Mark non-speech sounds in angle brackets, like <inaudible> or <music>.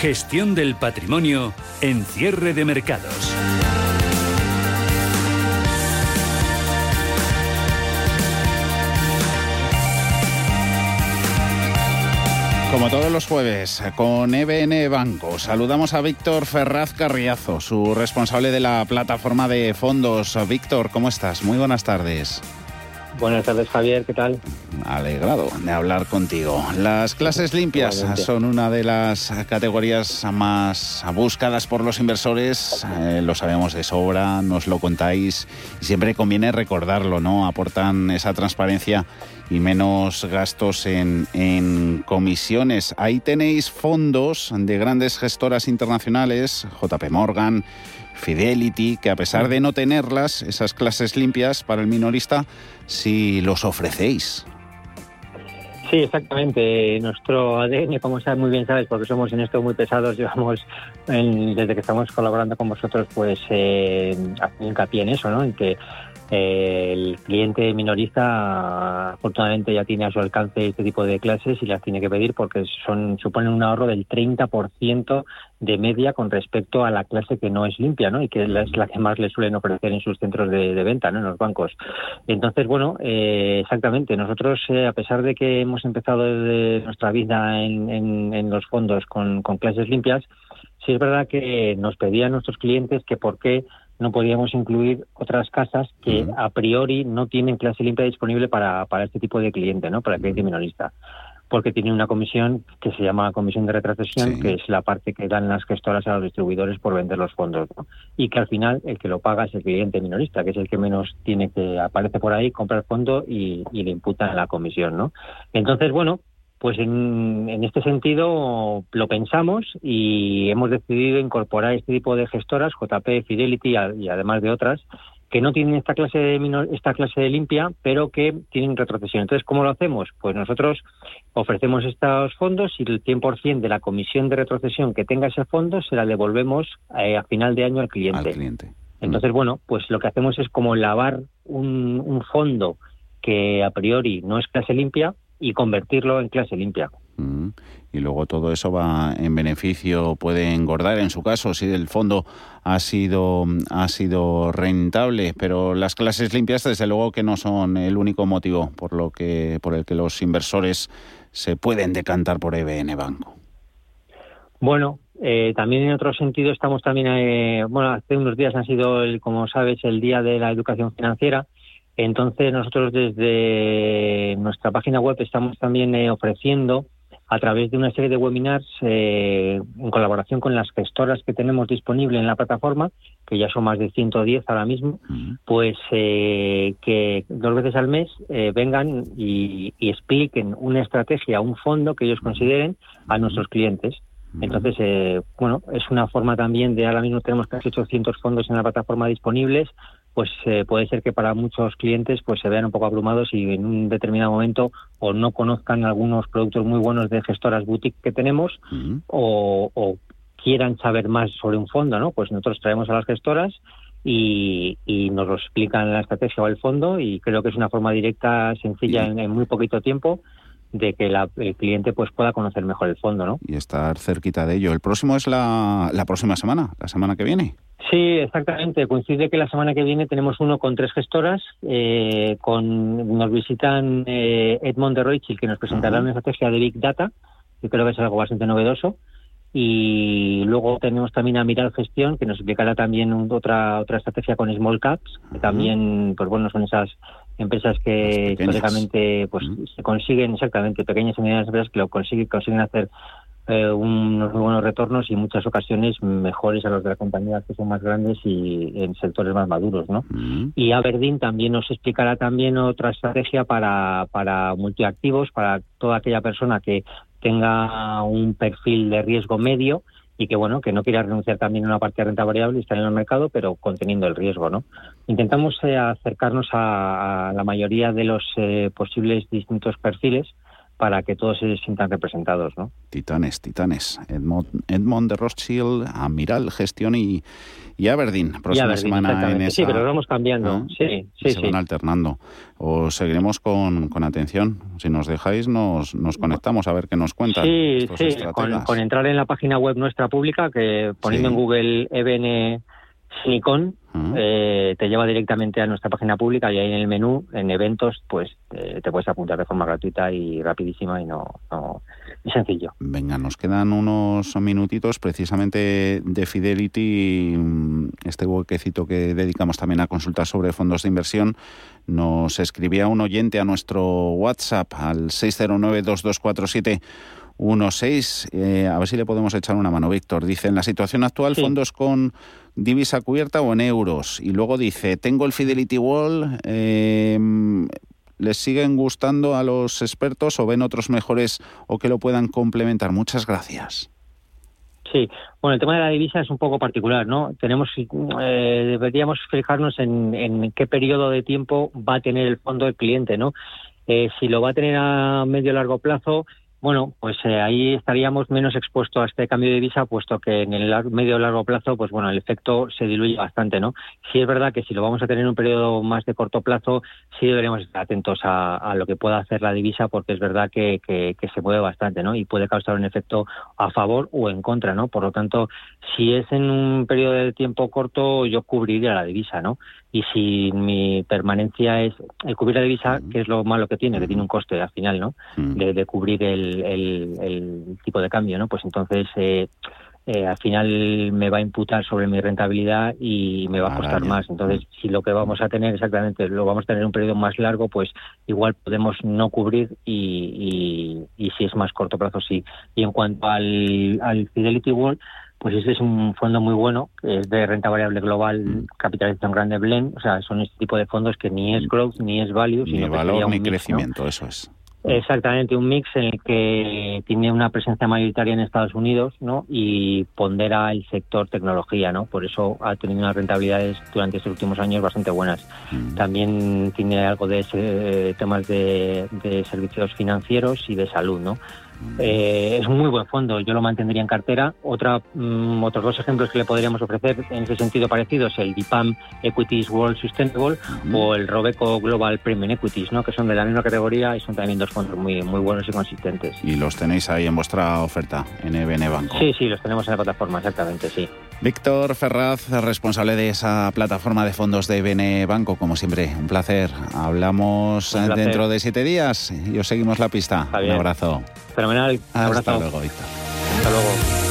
Gestión del patrimonio en cierre de mercados. Como todos los jueves, con EBN Banco, saludamos a Víctor Ferraz Carriazo, su responsable de la plataforma de fondos. Víctor, ¿cómo estás? Muy buenas tardes. Buenas tardes, Javier, ¿qué tal? Alegrado de hablar contigo. Las clases limpias son una de las categorías más buscadas por los inversores, eh, lo sabemos de sobra, nos lo contáis siempre conviene recordarlo, ¿no? Aportan esa transparencia y menos gastos en, en comisiones. Ahí tenéis fondos de grandes gestoras internacionales, JP Morgan, Fidelity, que a pesar de no tenerlas, esas clases limpias para el minorista, sí los ofrecéis. Sí, exactamente. Nuestro ADN, como sabes muy bien sabes, porque somos en esto muy pesados, <laughs> llevamos desde que estamos colaborando con vosotros, pues eh, hincapié en eso, ¿no? En que el cliente minorista afortunadamente ya tiene a su alcance este tipo de clases y las tiene que pedir porque son suponen un ahorro del 30% de media con respecto a la clase que no es limpia ¿no? y que es la que más le suelen ofrecer en sus centros de, venta, ¿no? en los bancos. Entonces, bueno, eh, exactamente, nosotros eh, a pesar de que hemos empezado nuestra vida en, en, los fondos con, con clases limpias, sí es verdad que nos pedían nuestros clientes que por qué no podíamos incluir otras casas que a priori no tienen clase limpia disponible para, para este tipo de cliente, ¿no? Para el cliente minorista. Porque tienen una comisión que se llama comisión de retracesión, que es la parte que dan las gestoras a los distribuidores por vender los fondos. Y que al final el que lo paga es el cliente minorista, que es el que menos tiene que aparece por ahí, compra el fondo y, y le imputan la comisión. ¿no? Entonces, bueno, pues en, este sentido lo pensamos y hemos decidido incorporar este tipo de gestoras, JP, Fidelity y además de otras, que no tienen esta clase de esta clase de limpia, pero que tienen retrocesión. Entonces, ¿cómo lo hacemos? Pues nosotros ofrecemos estos fondos y el 100% de la comisión de retrocesión que tenga ese fondo se la devolvemos eh, a final de año al cliente. cliente. Entonces, bueno, pues lo que hacemos es como lavar un, un fondo que a priori no es clase limpia, y convertirlo en clase limpia. Mm. Y luego todo eso va en beneficio, puede engordar en su caso si el fondo ha sido, ha sido rentable, pero las clases limpias desde luego que no son el único motivo por, lo que, por el que los inversores se pueden decantar por EBN Banco. Bueno, eh, también en otro sentido estamos también, eh, bueno, hace unos días ha sido, el, como sabes, el Día de la Educación Financiera entonces nosotros desde nuestra página web estamos también eh, ofreciendo a través de una serie de webinars eh, en colaboración con las gestoras que tenemos disponibles en la plataforma, que ya son más de 110 ahora mismo, pues eh, que dos veces al mes vengan y, expliquen una estrategia, un fondo que ellos consideren a nuestros clientes. Entonces, bueno, es una forma también de ahora mismo tenemos casi 800 fondos en la plataforma disponibles pues eh, puede ser que para muchos clientes pues se vean un poco abrumados y en un determinado momento o no conozcan algunos productos muy buenos de gestoras boutique que tenemos o, quieran saber más sobre un fondo, ¿no? Pues nosotros traemos a las gestoras y, nos lo explican la estrategia o el fondo y creo que es una forma directa, sencilla, en, muy poquito tiempo de que el cliente pues pueda conocer mejor el fondo, ¿no? Y estar cerquita de ello. El próximo es la, la próxima semana, la semana que viene. Sí, exactamente. Coincide que la semana que viene tenemos uno con tres gestoras. Eh, con, nos visitan eh, Edmond de Roichil, que nos presentará una estrategia de Big Data, que creo que es algo bastante novedoso. Y luego tenemos también a Miral Gestión, que nos explicará también otra otra estrategia con Small Caps, que también, pues bueno, son esas empresas que históricamente pues se consiguen, exactamente, pequeñas y medianas empresas que lo consiguen, consiguen hacer eh, unos muy buenos retornos y en muchas ocasiones mejores a los de las compañías que son más grandes y en sectores más maduros, ¿no? Mm. Y Aberdeen también nos explicará también otra estrategia para, para multiactivos, para toda aquella persona que tenga un perfil de riesgo medio y que bueno que no quiera renunciar también a una parte de renta variable y estar en el mercado pero conteniendo el riesgo no intentamos eh, acercarnos a, la mayoría de los eh, posibles distintos perfiles para que todos se sientan representados, ¿no? Titanes, titanes. Edmond, Edmond de Rothschild, Amiral, Gestión y, y Aberdeen. Próxima Aberdeen, semana en esa. Sí, pero lo vamos cambiando. ¿no? Sí, Y sí, se sí. van alternando. Os seguiremos con, con atención. Si nos dejáis, nos, nos conectamos a ver qué nos cuentan. Sí, sí, con, entrar en la página web nuestra pública, que poniendo Sí. en Google EBN Silicon, Ah. eh, te lleva directamente a nuestra página pública y ahí en el menú, en eventos, pues eh, te puedes apuntar de forma gratuita y rapidísima y no, no y sencillo. Venga, nos quedan unos minutitos precisamente de Fidelity, mm, este huequecito que dedicamos también a consultar sobre fondos de inversión. Nos escribía un oyente a nuestro WhatsApp al 609-2247. 16, eh, a ver si le podemos echar una mano, Víctor. Dice, en la situación actual, Sí. fondos con divisa cubierta o en euros. Y luego dice, tengo el Fidelity Wall, eh, ¿les siguen gustando a los expertos o ven otros mejores o que lo puedan complementar? Muchas gracias. Sí, bueno, el tema de la divisa es un poco particular, ¿no? Tenemos, eh, deberíamos fijarnos en, en qué periodo de tiempo va a tener el fondo el cliente, ¿no? Eh, si lo va a tener a medio largo plazo, bueno, pues eh, ahí estaríamos menos expuestos a este cambio de divisa, puesto que en el lar- medio largo plazo, pues bueno, el efecto se diluye bastante, ¿no? Sí es verdad que si lo vamos a tener en un periodo más de corto plazo, sí deberíamos estar atentos a, a lo que pueda hacer la divisa, porque es verdad que, que, que se mueve bastante, ¿no? Y puede causar un efecto a favor o en contra, ¿no? Por lo tanto, si es en un periodo de tiempo corto, yo cubriría la divisa, ¿no? Y si mi permanencia es el cubrir la divisa, que es lo malo que tiene, que tiene un coste al final, ¿no? De, de cubrir el, el- el tipo de cambio, ¿no? Pues entonces eh, eh, al final me va a imputar sobre mi rentabilidad y me va a costar Araña. más. Entonces, si lo que vamos a tener exactamente lo vamos a tener en un periodo más largo, pues igual podemos no cubrir y, y, y si es más corto plazo, sí. Y en cuanto al, al Fidelity World, pues este es un fondo muy bueno, es de renta variable global, capitalización grande blend, o sea, son este tipo de fondos que ni es growth ni es value, Ni sino que sería valor un ni mix, ¿no? crecimiento, eso es. Exactamente, un mix en el que tiene una presencia mayoritaria en Estados Unidos, ¿no? Y pondera el sector tecnología, ¿no? Por eso ha tenido unas rentabilidades durante estos últimos años bastante buenas. Mm. También tiene algo de ese- temas de, de servicios financieros y de salud, ¿no? Eh, es un muy buen fondo, yo lo mantendría en cartera. Otra, mm, otros dos ejemplos que le podríamos ofrecer en ese sentido parecido es el DIPAM Equities World Sustainable o el Robeco Global Premium Equities, ¿no? que son de la misma categoría y son también dos fondos muy, muy buenos y consistentes. Y los tenéis ahí en vuestra oferta en EBN Banco. Sí, sí, los tenemos en la plataforma, exactamente, sí. Víctor Ferraz, responsable de esa plataforma de fondos de EBN Banco, como siempre, un placer. Hablamos Un eh, placer. dentro de siete días y os seguimos la pista. Un abrazo. Fenomenal. Hasta abrazo. luego, Víctor. Hasta luego.